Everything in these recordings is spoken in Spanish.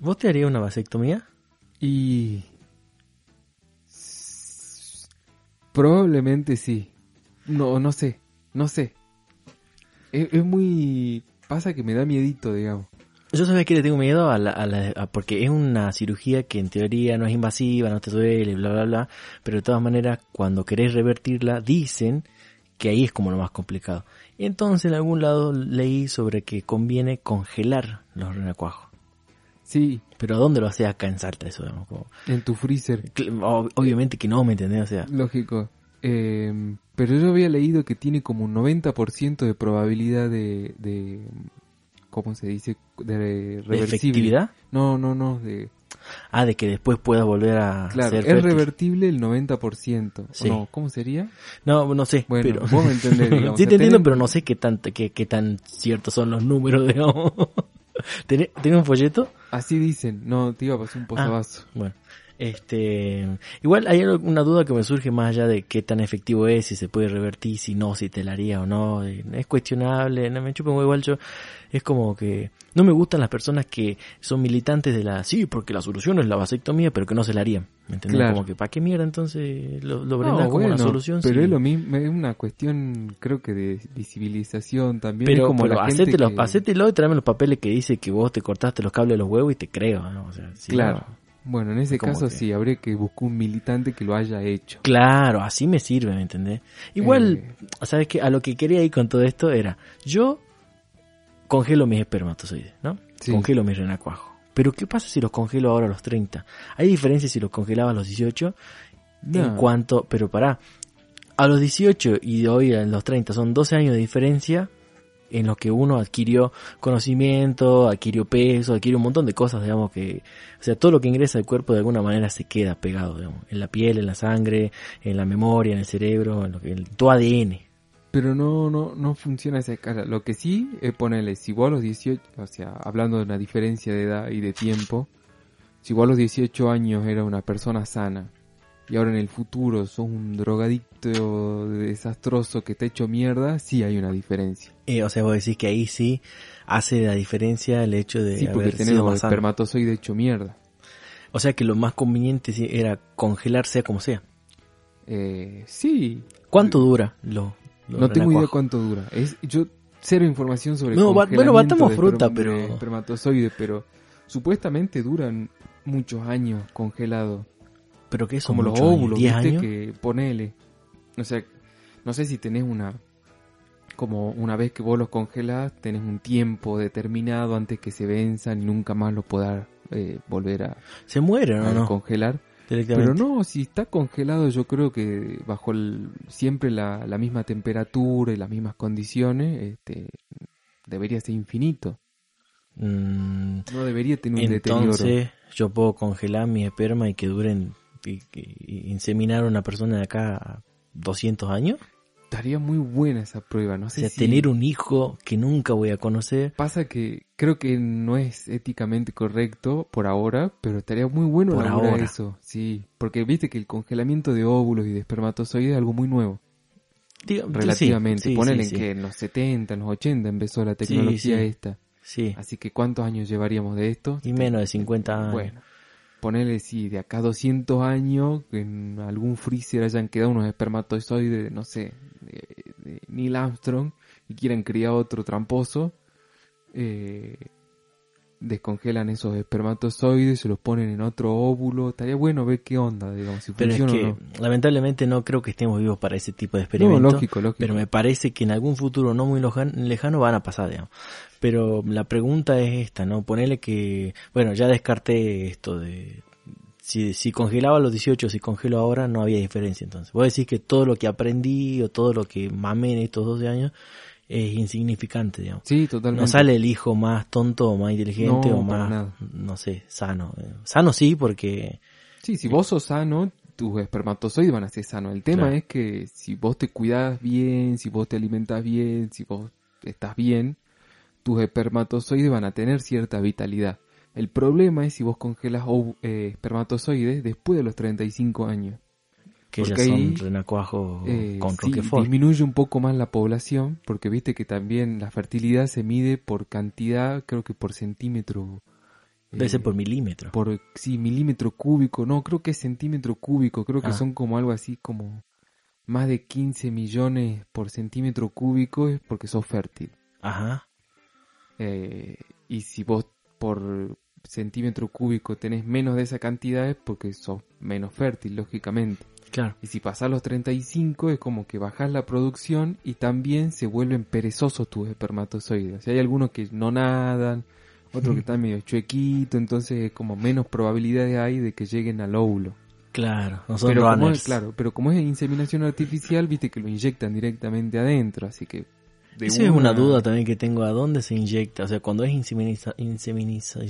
¿Vos te harías una vasectomía? Y... Probablemente sí. No, no sé, no sé. Es, es muy... Pasa que me da miedito, digamos. Yo sabes que le tengo miedo a la, a la- a- porque es una cirugía que en teoría no es invasiva, no te duele, bla, bla, bla. Pero de todas maneras, cuando querés revertirla, dicen que ahí es como lo más complicado. Y entonces en algún lado leí sobre que conviene congelar los renacuajos. Sí, Pero ¿a dónde lo haces acá en Salta eso? digamos? Como- en tu freezer. Obviamente que no, ¿me entendés? O sea, Lógico. Eh, pero yo había leído que tiene como un 90% de probabilidad de, de... ¿Cómo se dice? De ¿de reversible. efectividad? No, no, no. De, Ah, de que después puedas volver a claro, ser es fértil. revertible el 90%. ¿o Sí. No, ¿cómo sería? No, no sé. Bueno, pero... vos me entendés, digamos. sí O sea, te entiendo, tenés- pero no sé qué tan, qué, qué tan ciertos son los números, digamos. ¿Tenés, tenés un folleto? Así dicen. No, te iba a pasar un posavasos. Bueno, este, igual hay una duda que me surge más allá de qué tan efectivo es, si se puede revertir, si no, si te la haría o no, eh, es cuestionable, no me huevo igual yo, es como que no me gustan las personas que son militantes de la, sí, porque la solución es la vasectomía, pero que no se la harían, ¿me entendés? Claro. Como que, ¿para qué mierda entonces lo, lo No, como una bueno, solución? Pero es lo mismo, es una cuestión, creo que de visibilización también. Pero, es como pero la gente hacételo, que- hacételo y tráeme los papeles que dice que vos te cortaste los cables de los huevos y te creo, ¿no? O sea, si Claro. no- Bueno, en ese Como caso que- sí, habría que buscar un militante que lo haya hecho. Claro, así me sirve, ¿me entendés? Igual, Eh. ¿sabes qué? A lo que quería ir con todo esto era, yo congelo mis espermatozoides, ¿no? Sí. Congelo mis renacuajos. Pero ¿qué pasa si los congelo ahora a los 30? Hay diferencia si los congelaba a los 18 en cuanto, pero pará, a los 18 y hoy a los 30 son 12 años de diferencia en los que uno adquirió conocimiento, adquirió peso, adquirió un montón de cosas, digamos que, o sea, todo lo que ingresa al cuerpo de alguna manera se queda pegado, digamos, en la piel, en la sangre, en la memoria, en el cerebro, en, lo que, en tu ADN. Pero no, no, no funciona esa escala. Lo que sí es ponerle, si vos a los 18, o sea, hablando de una diferencia de edad y de tiempo, si vos a los 18 años era una persona sana y ahora en el futuro sos un drogadicto desastroso que te ha hecho mierda, sí hay una diferencia. Eh, o sea, vos decís que ahí sí hace la diferencia el hecho de Sí, porque haber tenés sido los más sano. espermatozoides hecho mierda. O sea que lo más conveniente sí era congelar sea como sea. Eh, sí, ¿Cuánto dura lo, lo no tengo idea cuánto dura. Es, yo cero información sobre No, va- bueno, congelamiento batamos de fruta, pero- de espermatozoides, pero supuestamente duran muchos años congelados. Pero que son como los años, óvulos, 10 ¿viste? años. Que ponele. O sea, no sé si tenés una. Como una vez que vos los congelás, tenés un tiempo determinado antes que se venzan y nunca más los podás eh, volver a, Se mueren o no, congelar. Pero no, si está congelado, yo creo que bajo el- siempre la, la misma temperatura y las mismas condiciones, este, debería ser infinito. Mm, No debería tener un deterioro. entonces yo puedo congelar mi esperma y que duren inseminar a una persona de acá 200 años. Estaría muy buena esa prueba, no O sé sea, si... tener un hijo que nunca voy a conocer. Pasa que creo que no es éticamente correcto por ahora, pero estaría muy bueno Por ahora. eso, sí, porque viste que el congelamiento de óvulos y de espermatozoides es algo muy nuevo, Diga- relativamente. sí, sí, Ponele sí, en que en los 70, en los 80 empezó la tecnología esta. Sí, Así que ¿cuántos años llevaríamos de esto? y menos de 50 años. Bueno, ponele si de acá a 200 años en algún freezer hayan quedado unos espermatozoides, de, no sé, de, de Neil Armstrong y quieran criar otro tramposo, eh, descongelan esos espermatozoides, se los ponen en otro óvulo, estaría bueno ver qué onda, digamos, si Pero es que o no. lamentablemente no creo que estemos vivos para ese tipo de No, experimentos. lógico, lógico. Pero me parece que en algún futuro no muy lejano van a pasar, digamos. Pero la pregunta es esta, ¿no? Ponele que, bueno, ya descarté esto de si, si congelaba a los 18, si congelo ahora, no había diferencia entonces. Vos decís que todo lo que aprendí o todo lo que mamé en estos 12 años es insignificante, digamos. Sí, totalmente. No sale el hijo más tonto o más inteligente No, o más, nada. no sé, sano. Sano sí, porque Sí, si vos sos sano, tus espermatozoides van a ser sanos. El tema Claro. es que si vos te cuidas bien, si vos te alimentas bien, si vos estás bien, tus espermatozoides van a tener cierta vitalidad. El problema es si vos congelas eh, espermatozoides después de los 35 años. Que ya Porque ahí, son renacuajos Eh, con sí, Roquefort. disminuye un poco más la población, porque viste que también la fertilidad se mide por cantidad, creo que por centímetro Debe ser eh, por milímetro. por sí, milímetro cúbico, no, creo que es centímetro cúbico, creo que Ah. son como algo así como más de 15 millones por centímetro cúbico es porque sos fértil. Ajá. Eh, y si vos por centímetro cúbico tenés menos de esa cantidad es porque sos menos fértil, lógicamente. Claro. Y si pasás los 35 es como que bajás la producción y también se vuelven perezosos tus espermatozoides. Si hay algunos que no nadan, otros que están medio chuequitos, entonces es como menos probabilidades hay de que lleguen al óvulo. Claro. No son Pero como runners. es, claro, pero como es inseminación artificial, viste que lo inyectan directamente adentro, así que... de Esa es una duda también que tengo. ¿A dónde se inyecta? O sea, cuando es inseminiza, inseminiza,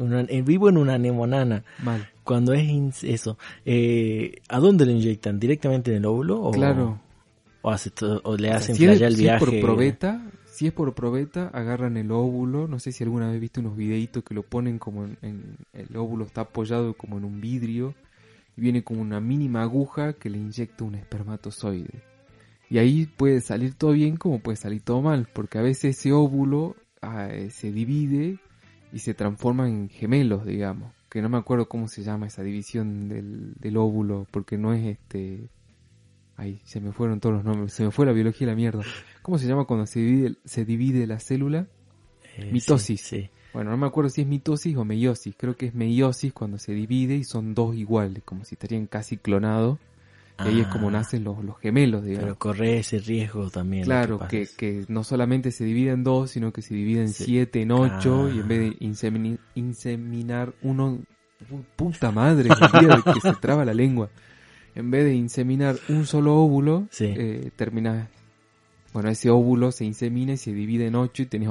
una- vivo en una nemonana. Mal. Cuando es ins- eso, eh, ¿a dónde lo inyectan? ¿Directamente en el óvulo? O, Claro. O, hace to- o le O sea, hacen si, es, flashear el si es viaje? por probeta, si es por probeta, agarran el óvulo. No sé si alguna vez viste unos videitos que lo ponen como en, en- el óvulo está apoyado como en un vidrio y viene como una mínima aguja que le inyecta un espermatozoide. Y ahí puede salir todo bien como puede salir todo mal, porque a veces ese óvulo ah, eh, se divide y se transforma en gemelos, digamos. Que no me acuerdo cómo se llama esa división del, del óvulo, porque no es este... Ay, se me fueron todos los nombres, se me fue la biología y la mierda. ¿Cómo se llama cuando se divide, se divide la célula? Eh, mitosis. Sí, sí. Bueno, no me acuerdo si es mitosis o meiosis. Creo que es meiosis cuando se divide y son dos iguales, como si estarían casi clonados. Y ahí es como Ah, nacen los, los gemelos, digamos. Pero corre ese riesgo también. claro, que, que no solamente se divide en dos, sino que se divide en Sí. siete, en ocho, Ah. y en vez de inseminar uno... pu- Puta madre, el que se traba la lengua. En vez de inseminar un solo óvulo, Sí. eh, termina... Bueno, ese óvulo se insemina y se divide en ocho y tenés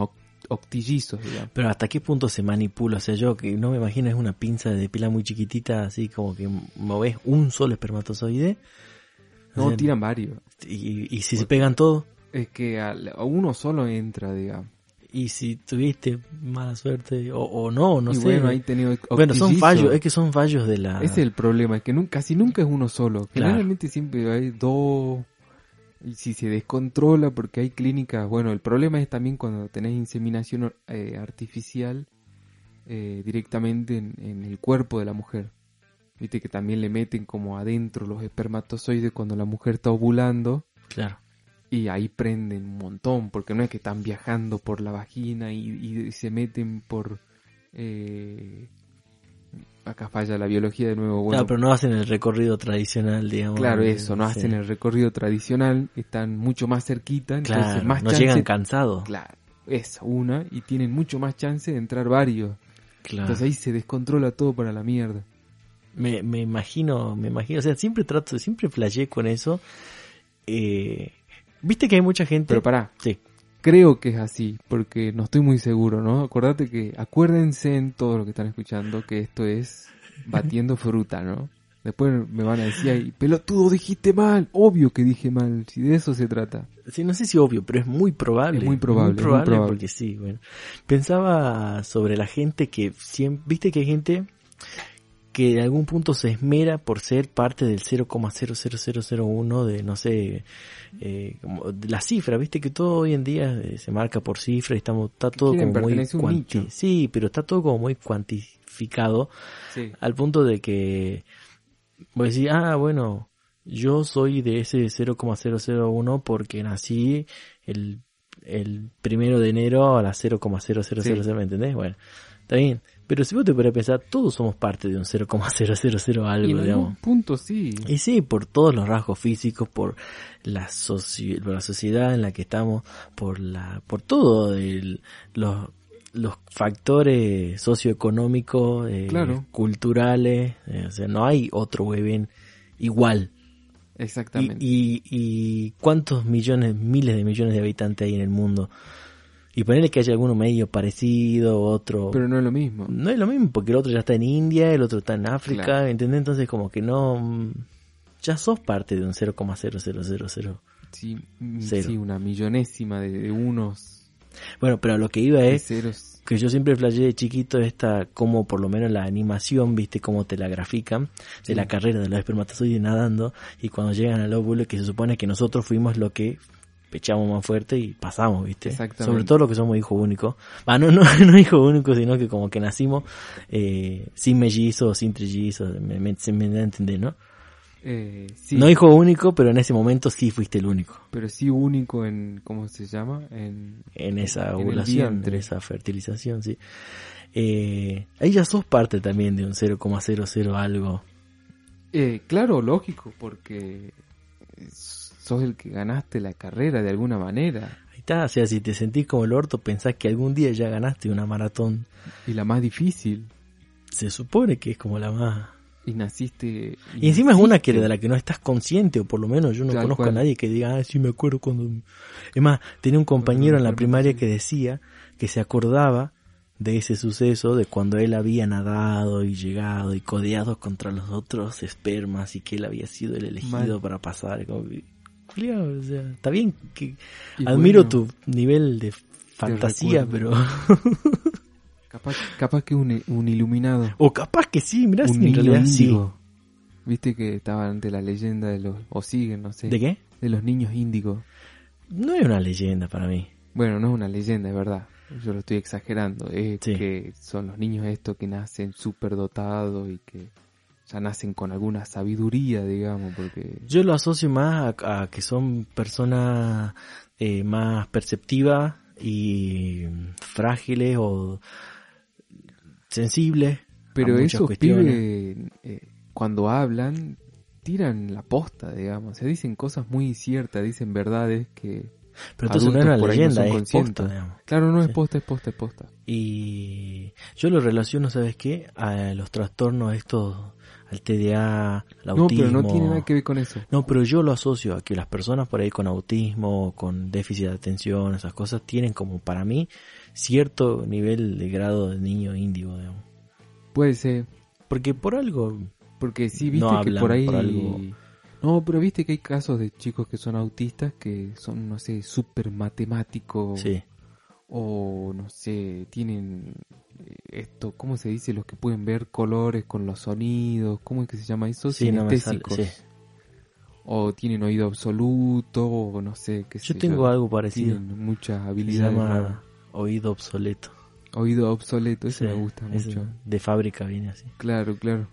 octillizos, digamos. Pero hasta qué punto se manipula, o sea, yo que no me imagino es una pinza de pila muy chiquitita, así como que moves un solo espermatozoide. O No, sea, tiran varios. Y, y si se pegan todos, Es que a, a uno solo entra, digamos. y si tuviste mala suerte, o, o no, no y sé. bueno, ahí tenido Bueno, son fallos, es que son fallos de la... Ese es el problema, es que nunca, casi nunca es uno solo. Claro. Generalmente siempre hay dos. Y si se descontrola, porque hay clínicas. Bueno, el problema es también cuando tenés inseminación eh, artificial eh, directamente en, en el cuerpo de la mujer. Viste que también le meten como adentro los espermatozoides cuando la mujer está ovulando. Claro. Y ahí prenden un montón, porque no es que están viajando por la vagina y, y se meten por... eh, acá falla la biología de nuevo. Bueno, Claro, pero no hacen el recorrido tradicional, digamos. claro, eso, no sí. hacen el recorrido tradicional, están mucho más cerquita, entonces Claro, más no chance... llegan cansados. Claro, esa, una, y tienen mucho más chance de entrar varios. Claro. Entonces ahí se descontrola todo para la mierda. Me, me imagino, me imagino, o sea, siempre trato, siempre flasheé con eso. Eh, Viste que hay mucha gente... Pero pará, Sí, creo que es así, porque no estoy muy seguro, ¿no? Acordate que, acuérdense en todo lo que están escuchando que esto es batiendo fruta, ¿no? Después me van a decir, ay, pelotudo, dijiste mal. Obvio que dije mal, si de eso se trata. sí, no sé si obvio, pero es muy probable. Es muy probable, es muy probable. porque sí, bueno. Pensaba sobre la gente que siempre, viste que hay gente que en algún punto se esmera por ser parte del 0,00001 de, no sé, eh, como de la cifra, viste que todo hoy en día eh, se marca por cifra y estamos, está todo como muy cuanti- sí, pero está todo como muy cuantificado Sí. al punto de que voy a decir, ah, bueno, yo soy de ese 0,001 porque nací el, el primero de enero a las 0,0000, Sí. ¿me entendés? Bueno, está bien. Pero si vos te pones a pensar, todos somos parte de un 0,000 Y algo, en algún digamos. punto sí. Y sí, por todos los rasgos físicos, por la, soci- por la sociedad en la que estamos, por la, por todo el, los, los factores socioeconómicos, eh, Claro. culturales, eh, o sea, no hay otro huevén igual. Y, Exactamente. y, y cuántos millones, miles de millones de habitantes hay en el mundo. Y ponerle que haya alguno medio parecido, otro... Pero no es lo mismo. No es lo mismo, porque el otro ya está en India, el otro está en África, Claro. ¿entendés? Entonces como que no... mm, Ya sos parte de un 0,0000. Sí, mm, Cero. sí, una millonésima de, de unos Bueno, pero lo que iba es ceros. que yo siempre flasheé de chiquito esta, como por lo menos la animación, viste, cómo te la grafican, de la carrera de los espermatozoides nadando, y cuando llegan al óvulo, que se supone que nosotros fuimos lo que pechamos más fuerte y pasamos, ¿viste? Exactamente. Sobre todo los que somos hijos únicos. Ah, no, no, no hijos únicos, sino que como que nacimos eh, sin mellizos, sin trillizos, me, me, se me da a entender, ¿no? Eh, sí, No hijo único, pero en ese momento sí fuiste el único. pero sí único en, ¿cómo se llama? En, En esa ovulación, en, esa fertilización, sí. Eh, ahí ya sos parte también de un 0,00 algo. Eh, claro, lógico, porque sos el que ganaste la carrera de alguna manera. Ahí está, o sea, si te sentís como el orto, pensás que algún día ya ganaste una maratón. Y la más difícil. Se supone que es como la más... Y naciste. Y encima es una que de la que no estás consciente, o por lo menos yo no Tal conozco cual. a nadie que diga, ah, sí me acuerdo cuando... Es más, tenía un compañero en la primaria que decía que se acordaba de ese suceso, de cuando él había nadado y llegado y codeado contra los otros espermas y que él había sido el elegido Mal. para pasar. Como que, Julián, o sea, está bien que Y admiro bueno, tu nivel de fantasía, pero... Capaz, capaz que un, un iluminado. o capaz que sí, mirá, un si en realidad sí. Viste que estaba ante la leyenda de los. O siguen, no sé. ¿De qué? De los niños índigos. No es una leyenda para mí. Bueno, no es una leyenda, es verdad. Yo lo estoy exagerando. Es Sí. que son los niños estos que nacen súper dotados y que ya nacen con alguna sabiduría, digamos, porque... Yo lo asocio más a, a que son personas eh, más perceptivas y frágiles o sensibles. a Pero muchas esos pibes, eh, cuando hablan, tiran la posta, digamos. O sea, dicen cosas muy ciertas, dicen verdades que... Pero entonces no es una no leyenda, son es posta, digamos. Claro, no Sí. es posta, es posta, es posta. Y yo lo relaciono, ¿sabes qué? A los trastornos estos, al TDA, al No, autismo. pero no tiene nada que ver con eso. No, pero yo lo asocio a que las personas por ahí con autismo, con déficit de atención, esas cosas, tienen como para mí cierto nivel de grado de niño índigo, digamos. Puede ser, Porque por algo porque sí, viste No que por ahí... por algo. No, pero viste que hay casos de chicos que son autistas que son, no sé, súper matemáticos. Sí, o no sé, tienen eh, esto, ¿cómo se dice? Los que pueden ver colores con los sonidos, ¿cómo es que se llama eso? sí, no me sale. Sinestésicos. sí. O tienen oído absoluto, o no sé, qué sé Yo tengo algo parecido. Tienen muchas Se habilidades. raras. llama oído obsoleto. Oído obsoleto, eso Sí, me gusta mucho. De fábrica viene así. Claro, claro.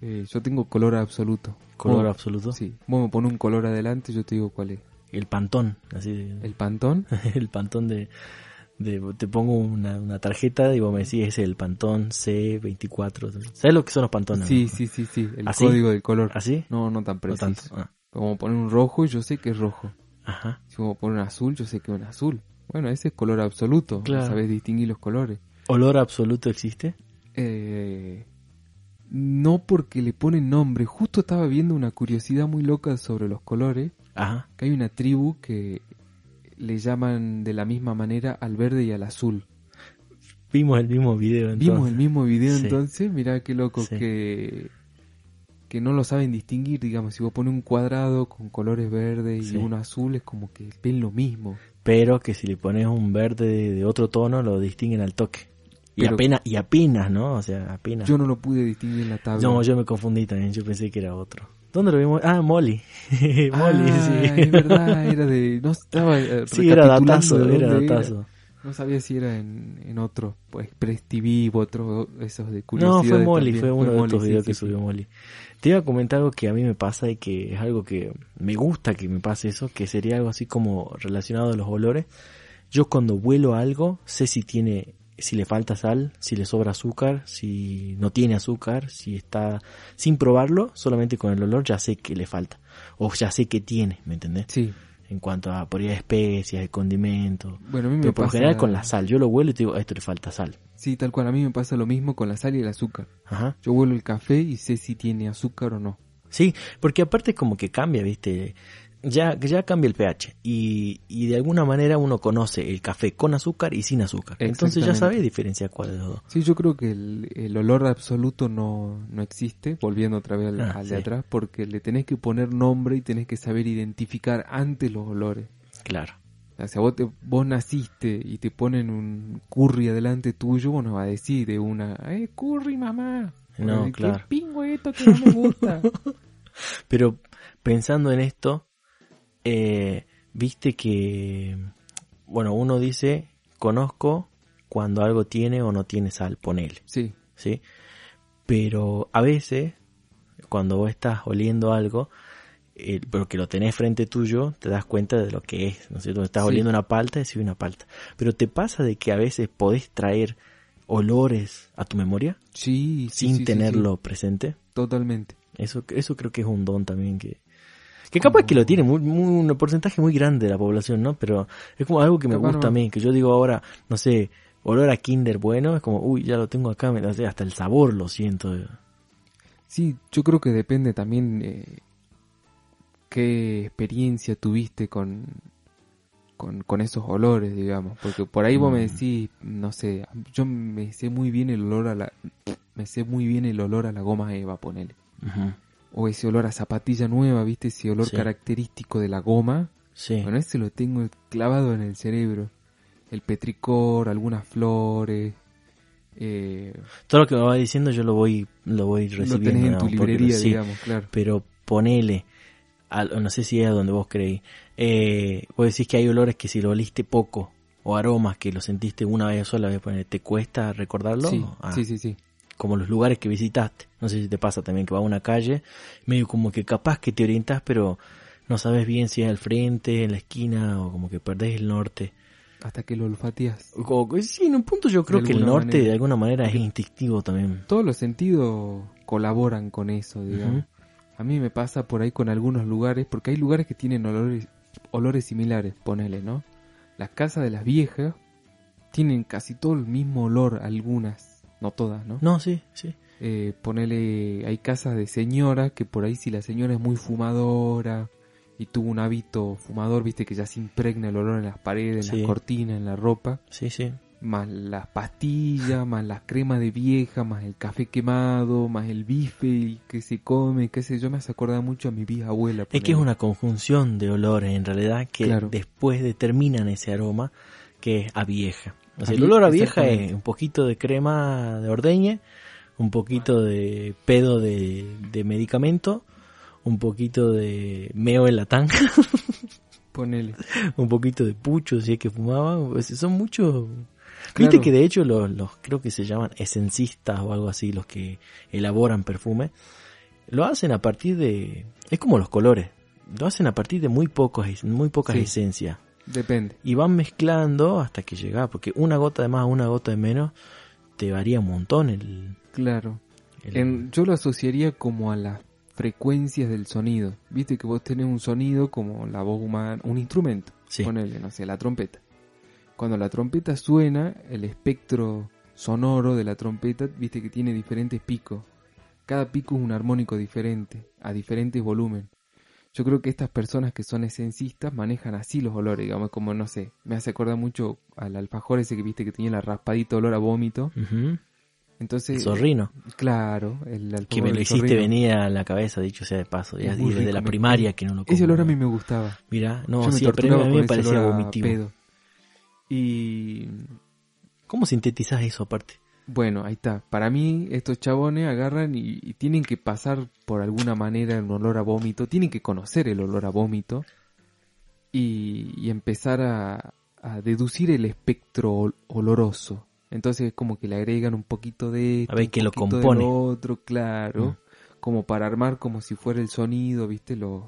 Eh, yo tengo color absoluto. Color Vos- absoluto. Sí, vos me pones un color adelante, yo te digo cuál es. El pantón, así de- ¿El pantón? el pantón de, de te pongo una, una tarjeta y vos me decís es el pantón C24. ¿Sabes lo que son los pantones? Sí, sí, sí, sí, el ¿Así? código del color. ¿Así? No, no tan No preciso. tanto. Ah, Como poner un rojo, yo sé que es rojo. Ajá. Si vos pones un azul, yo sé que es un azul. Bueno, ese es color absoluto. Claro. Sabes distinguir los colores. ¿Olor absoluto existe? Eh, no porque le ponen nombre. Justo estaba viendo una curiosidad muy loca sobre los colores. Ajá. Que hay una tribu que le llaman de la misma manera al verde y al azul. Vimos el mismo video entonces. Vimos el mismo video Sí. entonces. Mirá qué loco Sí. que que no lo saben distinguir, digamos, si vos pones un cuadrado con colores verdes Sí. y uno azul es como que ven lo mismo. Pero que si le pones un verde de, de otro tono lo distinguen al toque. Y Pero- apenas, y apenas, ¿no? O sea, apenas. Yo no lo pude distinguir en la tabla. No, yo me confundí también, yo pensé que era otro. ¿Dónde lo vimos? Ah, Molly. Molly, Ah, sí. es verdad, era de... No estaba eh, Sí, era datazo, era datazo. No sabía si era en, en otro, pues Express TV u otro, esos de No, curiosidad. fue Molly, fue uno de estos videos que sí. subió Molly. Te iba a comentar algo que a mí me pasa y que es algo que me gusta que me pase eso, que sería algo así como relacionado a los olores. Yo cuando huelo algo, sé si tiene, si le falta sal, si le sobra azúcar, si no tiene azúcar, si está, sin probarlo, solamente con el olor ya sé que le falta. O ya sé que tiene, ¿me entendés? Sí, En cuanto a por ahí de especias, de condimentos. bueno, a mí me Pero por pasa... general con la sal, yo lo huelo y te digo, a esto le falta sal. Sí, tal cual, a mí me pasa lo mismo con la sal y el azúcar. Ajá. Yo huelo el café y sé si tiene azúcar o no. Sí, porque aparte como que cambia, ¿viste? Ya, ya cambia el pH y, y de alguna manera uno conoce el café con azúcar y sin azúcar. Entonces ya sabe diferenciar cuál de los dos. Sí, yo creo que el, el olor absoluto no, no existe, volviendo otra vez al, Ah, al de sí. atrás, porque le tenés que poner nombre y tenés que saber identificar antes los olores. Claro. O sea, vos, te- vos naciste y te ponen un curry adelante tuyo, vos no vas a decir de una, ¡eh, curry, mamá! No, Ay, claro. ¿Qué pingo esto que no me gusta? Pero pensando en esto, eh, viste que, bueno, uno dice, conozco cuando algo tiene o no tiene sal, ponele, Sí, ¿sí? Pero a veces, cuando vos estás oliendo algo, eh, pero que lo tenés frente tuyo, te das cuenta de lo que es, ¿no es cierto? Estás Sí. oliendo una palta, decís una palta. Pero te pasa de que a veces podés traer olores a tu memoria sí, sin sí, tenerlo presente. totalmente. Eso, eso creo que es un don también que... Que capaz que lo tiene muy, muy- un porcentaje muy grande de la población, ¿no? Pero es como algo que me gusta a mí, que yo digo ahora, no sé, olor a Kinder bueno, es como, uy, ya lo tengo acá, hasta el sabor lo siento. Sí, yo creo que depende también eh, qué experiencia tuviste con, con, con esos olores, digamos. Porque por ahí vos me Mm. decís, no sé, yo me sé muy bien el olor a la... Me sé muy bien el olor a la goma Eva, ponele. Ujú, O ese olor a zapatilla nueva, ¿viste? Ese olor Sí. característico de la goma. Sí. Bueno, ese lo tengo clavado en el cerebro. El petricor, algunas flores. Eh, Todo lo que me va diciendo yo lo voy, lo voy lo recibiendo. tenés en ¿no? tu Porque sí, claro. pero ponele, al- no sé si es a donde vos creí, eh, vos decís que hay olores que si lo oliste poco, o aromas que lo sentiste una vez sola, vez ¿te cuesta recordarlo? Sí, Ah, sí, sí, sí. Como los lugares que visitaste. No sé si te pasa también que vas a una calle, medio como que capaz que te orientás, pero no sabes bien si es al frente, en la esquina, o como que perdés el norte. Hasta que lo olfateas. O- sí, en un punto yo creo que el norte manera. de alguna manera es instintivo también. Todos los sentidos colaboran con eso, digamos. A mí me pasa por ahí con algunos lugares, porque hay lugares que tienen olores, olores similares, ponele, ¿no? Las casas de las viejas tienen casi todo el mismo olor, algunas, no todas, ¿no? No, sí, sí. Eh, ponele, hay casas de señora que por ahí si la señora es muy fumadora y tuvo un hábito fumador, viste que ya se impregna el olor en las paredes, en Sí. las cortinas, en la ropa, Sí, sí. más las pastillas, más las cremas de vieja, más el café quemado, más el bife que se come, qué sé yo, me hace acordar mucho a mi vieja abuela. Es que es una conjunción de olores en realidad que Claro. después determinan ese aroma que es a vieja. O sea, A el olor a vieja es un poquito de crema de ordeñe, un poquito de pedo de, de medicamento, un poquito de meo en la tanga, Ponele. un poquito de pucho si es que fumaba. sea, son muchos... Claro. Viste que de hecho los, los creo que se llaman esencistas o algo así, los que elaboran perfume, lo hacen a partir de... Es como los colores, lo hacen a partir de muy, pocos, muy pocas Sí. esencias. Depende. Y van mezclando hasta que llega, porque una gota de más, una gota de menos, te varía un montón el... Claro. el- En- yo lo asociaría como a las frecuencias del sonido. Viste que vos tenés un sonido como la voz humana, un instrumento. Sí. Ponele, no sé, la trompeta. Cuando la trompeta suena, el espectro sonoro de la trompeta, viste que tiene diferentes picos. Cada pico es un armónico diferente, a diferentes volúmenes. Yo creo que estas personas que son esencistas manejan así los olores, digamos, como no sé, me hace acordar mucho al alfajor ese que viste que tenía la raspadita olor a vómito. Ujú. Entonces, El zorrino, claro, el alfajor que me lo hiciste zorrino. venir a la cabeza, dicho sea de paso, ya desde rico, la me- primaria que no lo como. Ese olor a mí me gustaba. Mira, no, Yo me sí, pero a mí me parecía vomitivo. pedo. Y ¿Cómo sintetizas eso aparte? Bueno, ahí está. Para mí, estos chabones agarran y, y tienen que pasar por alguna manera un olor a vómito. Tienen que conocer el olor a vómito. Y, y empezar a, a deducir el espectro ol- oloroso. Entonces, como que le agregan un poquito de esto, A ver un qué lo de compone. lo otro, claro. Mm. Como para armar como si fuera el sonido, ¿viste? Los,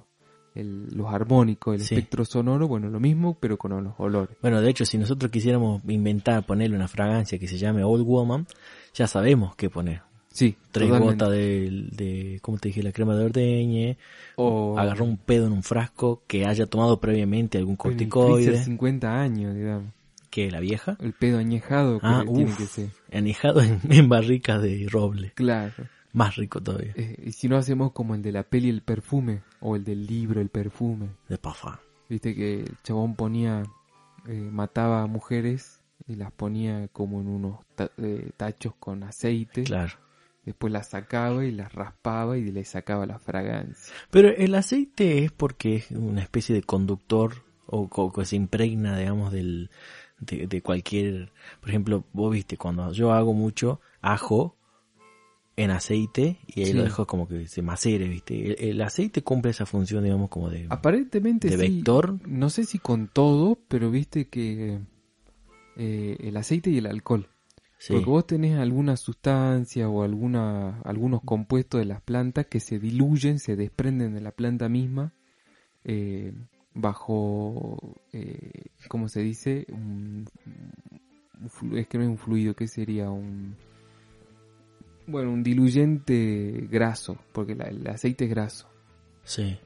el- los armónicos, el Sí. espectro sonoro. Bueno, lo mismo, pero con los olores. Bueno, de hecho, si nosotros quisiéramos inventar, ponerle una fragancia que se llame Old Woman, ya sabemos qué poner. Sí, Tres totalmente. gotas de, de, ¿cómo te dije? La crema de ordeñe, O agarró un pedo en un frasco que haya tomado previamente algún en corticoide, 50 años, digamos. que la vieja, El pedo añejado que Ah, tiene uf. que ser. anijado en, en barricas de roble, Claro. Más rico todavía, Eh, y si no hacemos como el de la peli el perfume, o el del libro el perfume. de pafa. Viste que el chabón ponía, eh, mataba a mujeres y las ponía como en unos ta- eh, tachos con aceite. Claro. Después las sacaba y las raspaba y le sacaba la fragancia. Pero el aceite es porque es una especie de conductor o co- que se impregna, digamos, del, de, de cualquier, por ejemplo, vos viste, cuando yo hago mucho ajo, en aceite y ahí lo dejo como que se macere, ¿viste? El, el aceite cumple esa función, digamos, como de, Aparentemente de sí. vector. No sé si con todo, pero viste que eh, el aceite y el alcohol. Sí, Porque vos tenés alguna sustancia o alguna, algunos compuestos de las plantas que se diluyen, se desprenden de la planta misma eh, bajo, eh, ¿cómo se dice? Un, es que no es un fluido, ¿qué sería? Un, bueno, un diluyente graso, porque la- el aceite es graso. sí.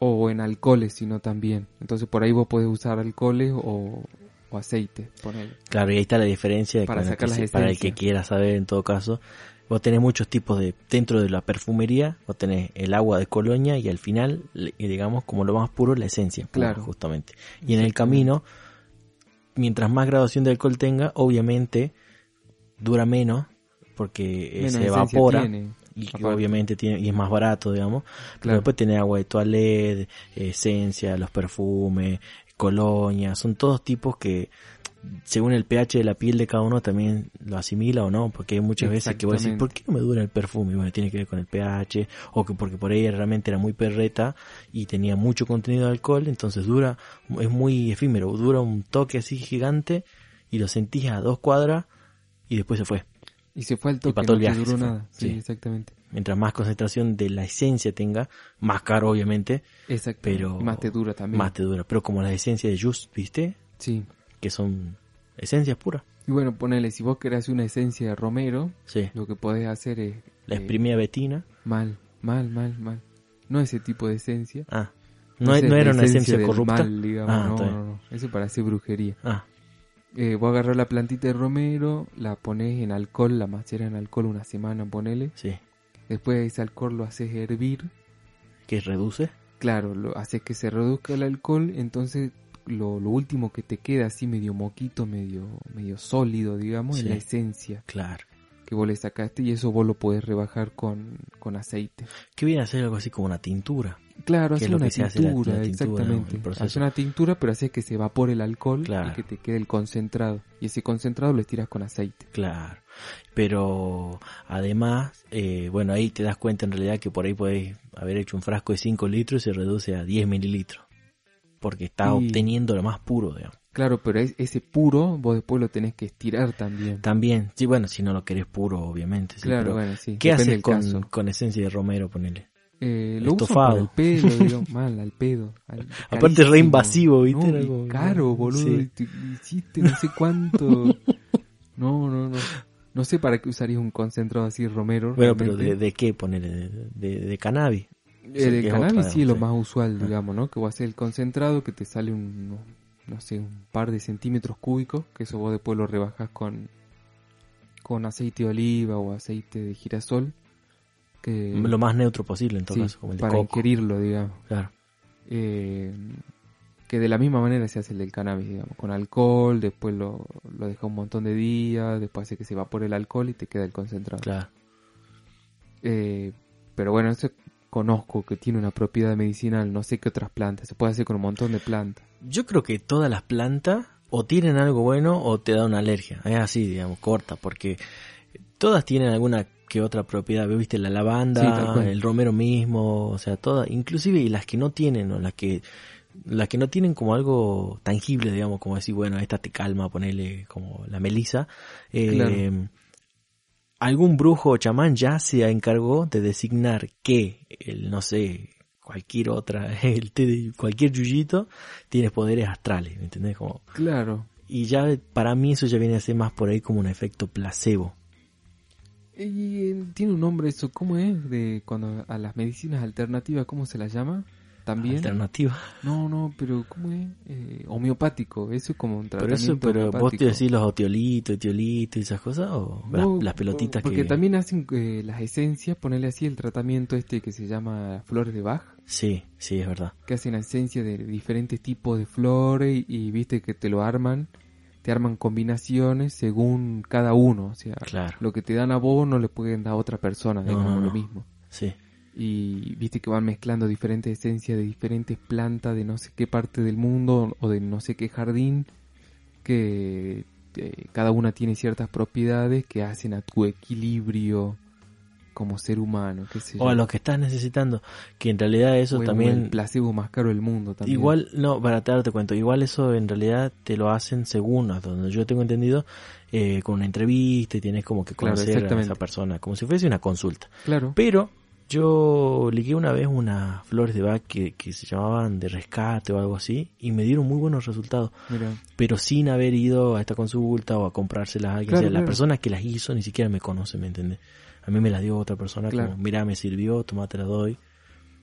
O en alcoholes, sino también. Entonces por ahí vos podés usar alcoholes o, o aceite, ponele. Claro, y ahí está la diferencia de Para sacar las para el que quiera saber en todo caso. Vos tenés muchos tipos de, dentro de la perfumería, vos tenés el agua de colonia y al final, digamos, como lo más puro, la esencia. pura, Claro. Justamente. Y en el camino, mientras más graduación de alcohol tenga, obviamente dura menos, porque eh, Menos se evapora. tiene, y que obviamente tiene, y es más barato, digamos. Pero después tenés agua de toilette, esencia, los perfumes, colonia, son todos tipos que según el pH de la piel de cada uno también lo asimila o no, porque hay muchas veces que vos decís, ¿por qué no me dura el perfume? Y bueno, tiene que ver con el pH, o que porque por ahí realmente era muy perreta y tenía mucho contenido de alcohol, entonces dura, es muy efímero, dura un toque así gigante y lo sentís a dos cuadras y después se fue. Y se fue al toque, para todo no el te viaje duró nada. Sí, Sí. exactamente. Mientras más concentración de la esencia tenga, más caro obviamente, Exacto. Pero- Y más te dura también. más te dura. Pero como las esencias de Just, ¿viste? Sí. Que son esencias puras. Y bueno, ponele, si vos querés una esencia de romero, Sí. lo que podés hacer es... La eh, exprimida betina. mal, mal, mal, mal. No ese tipo de esencia. Ah. No, Esa es no era una esencia del corrupta. mal, digamos. Ah, no, no, no. Eso para hacer brujería. Ah, Eh, vos agarrás la plantita de romero, la pones en alcohol, la maceras en alcohol una semana, ponele. sí. Después ese alcohol lo haces hervir. Que reduce. Claro, lo haces que se reduzca el alcohol, entonces lo, lo último que te queda así medio moquito, medio, medio sólido, digamos, es Sí. la esencia Claro. que vos le sacaste y eso vos lo podés rebajar con, con aceite. Que viene a ser algo así como una tintura. Claro, una hace la- la tintura, exactamente. Hacer una tintura, pero haces que se evapore el alcohol Claro. y que te quede el concentrado. Y ese concentrado lo estiras con aceite. Claro. Pero además, eh, bueno, ahí te das cuenta en realidad que por ahí podés haber hecho un frasco de 5 litros y se reduce a 10 mililitros. Porque está obteniendo lo más puro, digamos. Claro, pero es- ese puro vos después lo tenés que estirar también. También, sí, bueno, si no lo querés puro, obviamente. sí, claro, pero bueno, sí. ¿Qué haces con, con esencia de romero, ponele? Eh, lo Estofado. para el pelo, digo, mal, al pedo. al- Aparte es re invasivo, ¿viste? No, caro, boludo. Sí. te- Hiciste no sé cuánto. No, no, no. No sé para qué usarías un concentrado así romero. Bueno, pero. ¿de, de qué ponele? De, de, de cannabis. Eh, cannabis otra, sí es lo más usual, Ah. digamos, ¿no? Que vos haces el concentrado que te sale un, no sé, un par de centímetros cúbicos, que eso vos después lo rebajas con, con aceite de oliva o aceite de girasol, que Lo más neutro posible en todo sí, caso, como el de para coco. ingerirlo, digamos. Claro. Eh, que de la misma manera se hace el del cannabis, digamos, con alcohol, después lo, lo deja un montón de días, después hace que se evapore el alcohol y te queda el concentrado. Claro. Eh, pero bueno, eso conozco que tiene una propiedad medicinal, no sé qué otras plantas, se puede hacer con un montón de plantas. Yo creo que todas las plantas o tienen algo bueno o te da una alergia. Es así, digamos, corta, porque todas tienen alguna que otra propiedad. ¿Viste? La lavanda, el romero mismo, o sea, todas, inclusive y las que no tienen o las que las que no tienen como algo tangible, digamos, como decir, bueno, esta te calma, ponerle como la melisa. eh, Claro. Algún brujo o chamán ya se encargó de designar que el, no sé, cualquier otra, el té de cualquier yuyito tiene poderes astrales, ¿me entendés? Como, Claro. y ya para mí eso ya viene a ser más por ahí como un efecto placebo. Y eh, tiene un nombre eso, ¿cómo es? De cuando a las medicinas alternativas, ¿cómo se las llama? También. Alternativa. No, no, pero ¿cómo es? Eh, homeopático, eso es como un Pero tratamiento eso, pero vos te decís los otiolitos, etiolitos y esas cosas, o las, No, las pelotitas Porque que... también hacen eh, las esencias, ponerle así el tratamiento este que se llama flores de Bach, Sí, sí, es verdad. que hacen esencia de diferentes tipos de flores y, y viste que te lo arman, te arman combinaciones según cada uno, o sea, Claro. lo que te dan a vos no le pueden dar a otra persona, No, digamos no, lo mismo. Sí, Y viste que van mezclando diferentes esencias de diferentes plantas de no sé qué parte del mundo o de no sé qué jardín, que eh, cada una tiene ciertas propiedades que hacen a tu equilibrio como ser humano, qué sé yo. O a lo que estás necesitando, que en realidad eso O el- o también... el placebo más caro del mundo también. Igual, no, para te darte cuenta, igual eso en realidad te lo hacen según hasta donde yo tengo entendido, eh, con una entrevista y tienes como que Claro, conocer a esa persona, como si fuese una consulta. Claro. Pero yo ligué una vez unas flores de Bach que, que se llamaban de rescate o algo así y me dieron muy buenos resultados, Mira, pero sin haber ido a esta consulta o a comprárselas a alguien. Claro, o sea, la persona que las hizo ni siquiera me conoce, ¿me entiendes? A mí me las dio otra persona Claro. como, mira, me sirvió, toma, te la doy.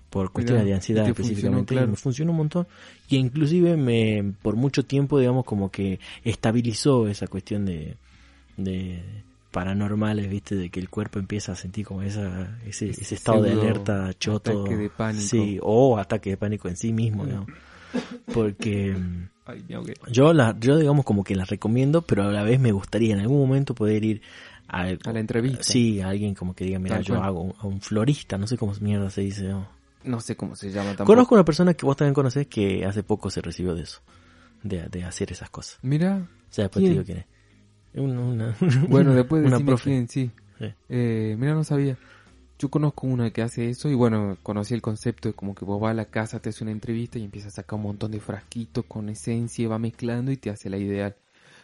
Por cuestiones de ansiedad funcionó, específicamente, y claro. me funcionó un montón. Y inclusive me, por mucho tiempo, digamos, como que estabilizó esa cuestión de, de paranormales, viste, de que el cuerpo empieza a sentir como esa, ese, Ese estado de alerta choto. ataque de pánico. Sí, o ataque de pánico en sí mismo, digamos. Porque ay, yo, la, yo digamos como que las recomiendo, pero a la vez me gustaría en algún momento poder ir a, A la entrevista. Sí, a alguien como que diga, mira, Tal yo cual. hago un- a un florista, no sé cómo mierda se dice. ¿no? No sé cómo se llama tampoco. Conozco una persona que vos también conocés que hace poco se recibió de eso, de, de hacer esas cosas. Mira, O sea, después ¿Quién? te digo quién es. Una, una- bueno, después de una profe. quién, sí. Sí. Eh, mira, no sabía. Yo conozco una que hace eso y bueno, conocí el concepto de como que vos vas a la casa, te hace una entrevista y empieza a sacar un montón de frasquitos con esencia y va mezclando y te hace la ideal.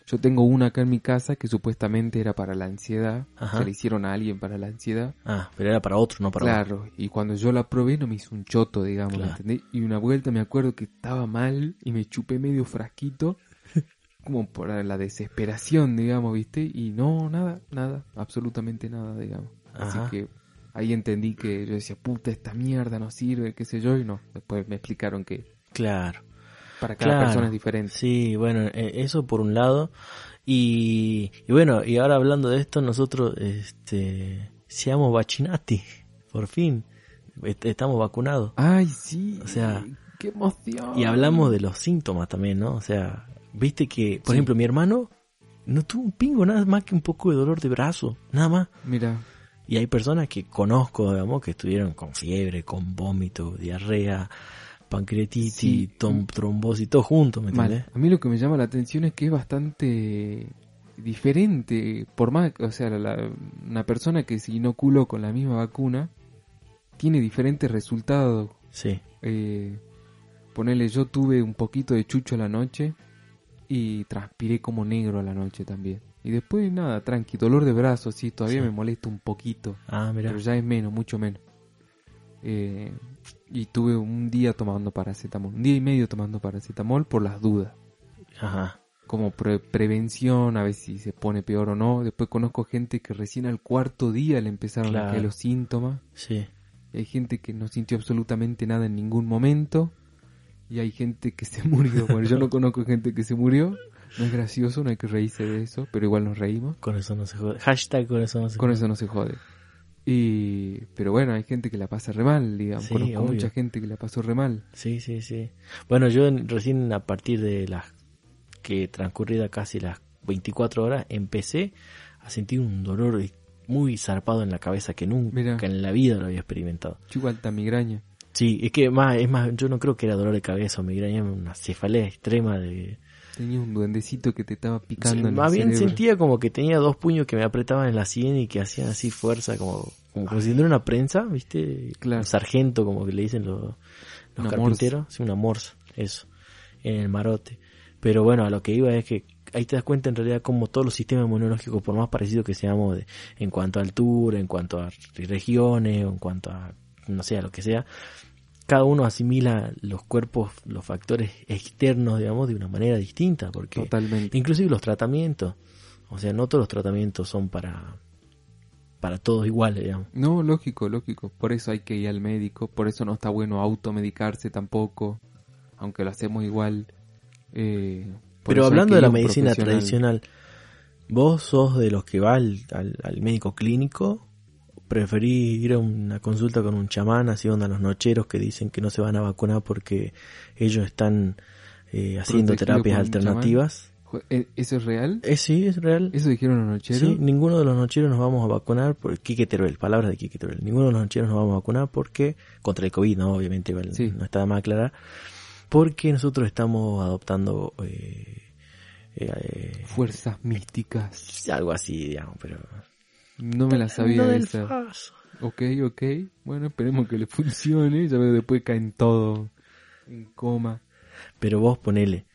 Yo tengo una acá en mi casa que supuestamente era para la ansiedad, Ajá. que le hicieron a alguien para la ansiedad. Ah, pero era para otro, no para. Claro, y cuando yo la probé no me hizo un choto, digamos, ¿me Claro. entendés? Y una vuelta me acuerdo que estaba mal y me chupé medio frasquito, como por la desesperación, digamos, ¿viste? Y no, nada, nada, absolutamente nada, digamos. Así que ahí entendí que yo decía, puta, esta mierda no sirve, qué sé yo, y no. Después me explicaron que Claro. Para cada Claro. persona es diferente. Sí, bueno, eh, eso por un lado. Y, y bueno, y ahora hablando de esto, nosotros este, seamos vaccinati, por fin. Est- Estamos vacunados. Ay, sí. O sea, qué emoción. Y hablamos de los síntomas también, ¿no? O sea, viste que, por Sí. ejemplo, mi hermano no tuvo un pingo, nada más que un poco de dolor de brazo, nada más. Mira, Y hay personas que conozco, digamos, que estuvieron con fiebre, con vómito, diarrea, pancreatitis, Sí. tom- trombosis, todo junto, ¿me mal. entendés? A mí lo que me llama la atención es que es bastante diferente. Por más, o sea, la- una persona que se inoculó con la misma vacuna tiene diferentes resultados. Sí, Eh, ponele, yo tuve un poquito de chucho a la noche y transpiré como negro a la noche también. Y después nada, tranqui, dolor de brazos, sí, todavía Sí. me molesta un poquito, ah, mira, pero ya es menos, mucho menos. Eh, y tuve un día tomando paracetamol, un día y medio tomando paracetamol por las dudas ajá, como pre- prevención, a ver si se pone peor o no. Después conozco gente que recién al cuarto día le empezaron a caer los síntomas. sí, hay gente que no sintió absolutamente nada en ningún momento. Y hay gente que se murió. Bueno, yo no conozco gente que se murió. No es gracioso, no hay que reírse de eso, pero igual nos reímos. con eso no se jode. Hashtag con eso no se Con jode. eso no se jode. Y, pero bueno, hay gente que la pasa re mal, digamos. Sí, Conozco obvio. mucha gente que la pasó re mal. Sí, sí, sí. Bueno, yo recién a partir de las que transcurrida casi las 24 horas empecé a sentir un dolor muy zarpado en la cabeza que nunca en la vida lo había experimentado. Yo alta migraña. Sí, es que más, es más, yo no creo que era dolor de cabeza o migraña, una cefalea extrema de... Tenía un duendecito que te estaba picando Sí, en más el bien cerebro. sentía como que tenía dos puños que me apretaban en la sien y que hacían así fuerza, como, como, como si fuera una prensa, ¿viste? Claro. Un sargento, como que le dicen los, los Una carpinteros. Sí, una morsa, eso, en el marote. Pero bueno, a lo que iba es que ahí te das cuenta en realidad como todos los sistemas inmunológicos, por más parecidos que seamos de, en cuanto a altura, en cuanto a regiones, o en cuanto a, no sé, a lo que sea, cada uno asimila los cuerpos, los factores externos, digamos, de una manera distinta, porque Totalmente. inclusive los tratamientos, o sea, no todos los tratamientos son para para todos iguales, digamos. No, lógico, lógico. Por eso hay que ir al médico. Por eso no está bueno automedicarse tampoco. Aunque lo hacemos igual. Eh, Pero hablando de la medicina tradicional, ¿vos sos de los que va al, al, al médico clínico? ¿Preferís ir a una consulta con un chamán, así onda los nocheros que dicen que no se van a vacunar porque ellos están eh, haciendo terapias alternativas? ¿e- ¿Eso es real? Eh, sí, es real. ¿Eso dijeron los nocheros? Sí, ninguno de los nocheros nos vamos a vacunar por Quique Teruel, palabras de Quique Teruel. Ninguno de los nocheros nos vamos a vacunar porque, contra el COVID, no, obviamente, Sí. no está de más aclarar, porque nosotros estamos adoptando eh, eh, Fuerzas místicas. algo así, digamos, pero... No me la sabía esa. faso. Ok, ok. Bueno, esperemos que le funcione. Ya veo después caen todo en coma. Pero vos ponele,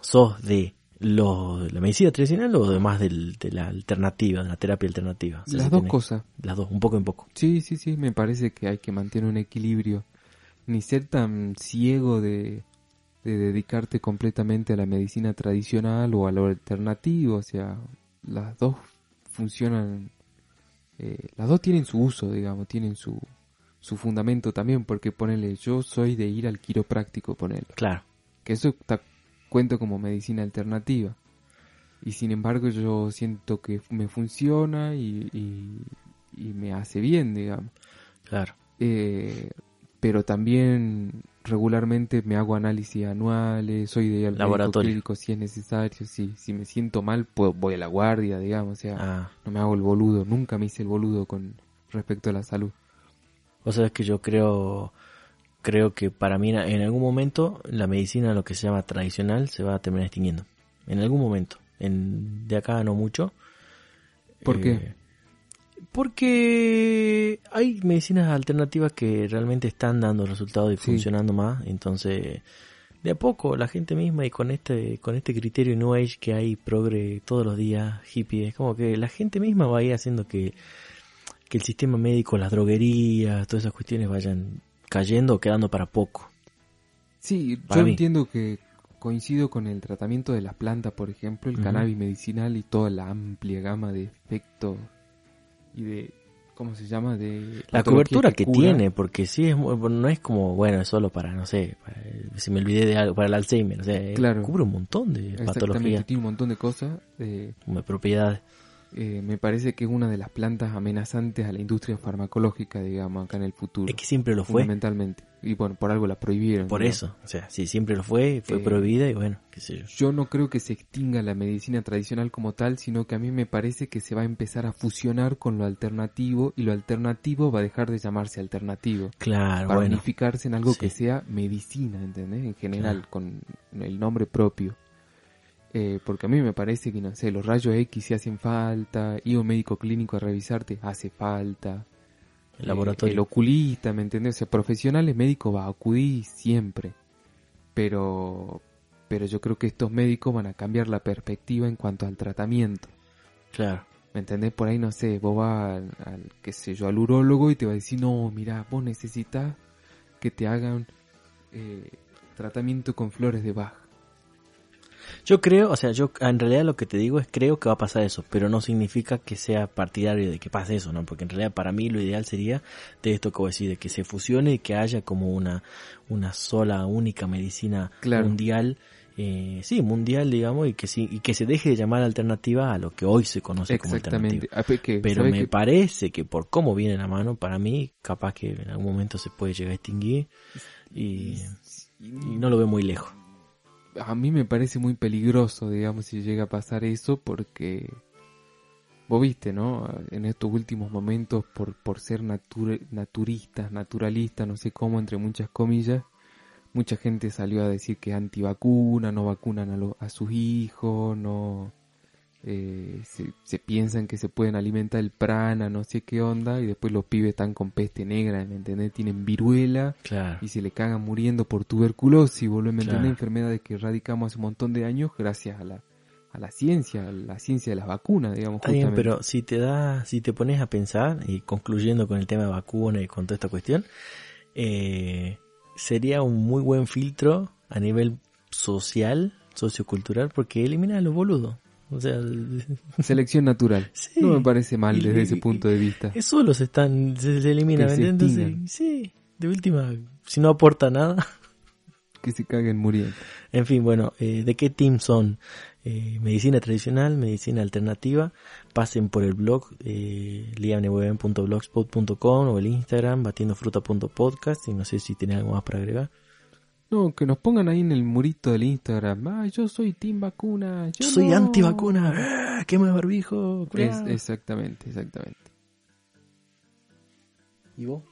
sos de lo, la medicina tradicional o de más del- de la alternativa, de la terapia alternativa. O sea, Las si dos tenés- cosas. Las dos, un poco en poco. Sí, sí, sí. Me parece que hay que mantener un equilibrio. Ni ser tan ciego de, de dedicarte completamente a la medicina tradicional o a lo alternativo. O sea, las dos funcionan. Eh, las dos tienen su uso, digamos, tienen su, su fundamento también. Porque ponele, yo soy de ir al quiropráctico, ponele. Claro, que eso está, cuento como medicina alternativa. Y sin embargo yo siento que me funciona y, y- y me hace bien, digamos. claro. Eh, pero también regularmente me hago análisis anuales, soy de Laboratorio. clínico si es necesario, si, si me siento mal pues voy a la guardia, digamos, o sea, Ah, no me hago el boludo, nunca me hice el boludo con respecto a la salud. vos sabés que yo creo, creo que para mí en algún momento la medicina, lo que se llama tradicional, se va a terminar extinguiendo. En algún momento. En, de acá no mucho. ¿Por Eh, qué? Porque hay medicinas alternativas que realmente están dando resultados y Sí. funcionando más, entonces de a poco la gente misma y con este con este criterio New Age que hay progre todos los días, hippie, es como que la gente misma va a ir haciendo que, que el sistema médico, las droguerías, todas esas cuestiones vayan cayendo o quedando para poco. Sí, Para yo mí. entiendo que coincido con el tratamiento de las plantas, por ejemplo, el cannabis medicinal y toda la amplia gama de efectos y de, ¿cómo se llama? De La cobertura que, tiene, porque sí es no es como, bueno, es solo para, no sé, para- si me olvidé de algo, para el Alzheimer, o sea, Claro. cubre un montón de patologías, tiene un montón de cosas. eh, de propiedades. Eh, me parece que es una de las plantas amenazantes a la industria farmacológica, digamos, acá en el futuro. Es que siempre lo fue, Fundamentalmente. Y bueno, por algo la prohibieron. por ¿no? eso, o sea, sí, siempre lo fue, fue Eh, prohibida y bueno, qué sé yo. Yo no creo que se extinga la medicina tradicional como tal, sino que a mí me parece que se va a empezar a fusionar con lo alternativo y lo alternativo va a dejar de llamarse alternativo Claro, para bueno, unificarse en algo sí. que sea medicina, ¿entendés? En general, Claro. con el nombre propio. Eh, porque a mí me parece que, no sé, los rayos X si hacen falta, ir a un médico clínico a revisarte hace falta. el Eh, laboratorio. el oculista, ¿me entendés? O sea, profesionales médicos va a acudir siempre. Pero, pero yo creo que estos médicos van a cambiar la perspectiva en cuanto al tratamiento. Claro, ¿Me entendés? Por ahí, no sé, vos vas al, al, qué sé yo, al urólogo y te va a decir, no, mira, vos necesitas que te hagan eh, tratamiento con flores de Bach. Yo creo, o sea, yo en realidad lo que te digo es creo que va a pasar eso, pero no significa que sea partidario de que pase eso, ¿no? Porque en realidad para mí lo ideal sería de esto que voy a decir, de que se fusione y que haya como una, una sola, única medicina Claro. mundial, eh, sí, mundial, digamos, y que sí, y que se deje de llamar alternativa a lo que hoy se conoce como alternativa. Ah, que, Pero ¿sabés me parece que por cómo viene la mano, para mí, capaz que en algún momento se puede llegar a extinguir y, y no lo veo muy lejos. A mí me parece muy peligroso, digamos, si llega a pasar eso, porque vos viste, ¿no? En estos últimos momentos, por, por ser natura- naturistas, naturalistas, no sé cómo, entre muchas comillas, mucha gente salió a decir que es antivacuna, no vacunan a, lo- a sus hijos, no eh, se, se piensan que se pueden alimentar el prana, no sé qué onda, y después los pibes están con peste negra, ¿me entendés? Tienen viruela Claro. y se le cagan muriendo por tuberculosis, boludo, ¿me Claro. Enfermedades que erradicamos hace un montón de años gracias a la, a la ciencia, a la ciencia de las vacunas, digamos, bien, pero si te da, si te pones a pensar, y concluyendo con el tema de vacuna y con toda esta cuestión, eh, sería un muy buen filtro a nivel social, sociocultural, porque elimina a los boludos. O sea, Selección natural. sí. No me parece mal Y- desde ese punto de vista. Es solo se están, se, se elimina, Que ¿me se. Sí, de última, si no aporta nada. Que se caguen muriendo. En fin, bueno, eh, ¿de qué team son? Eh, medicina tradicional, medicina alternativa. Pasen por el blog eh, o el Instagram batiendofruta.podcast y no sé si tiene algo más para agregar. No, que nos pongan ahí en el murito del Instagram. Ah, yo soy Team Vacuna. Yo, Yo soy no". antivacuna, ¡Ah! quema de barbijo. Es, exactamente, exactamente. ¿Y vos?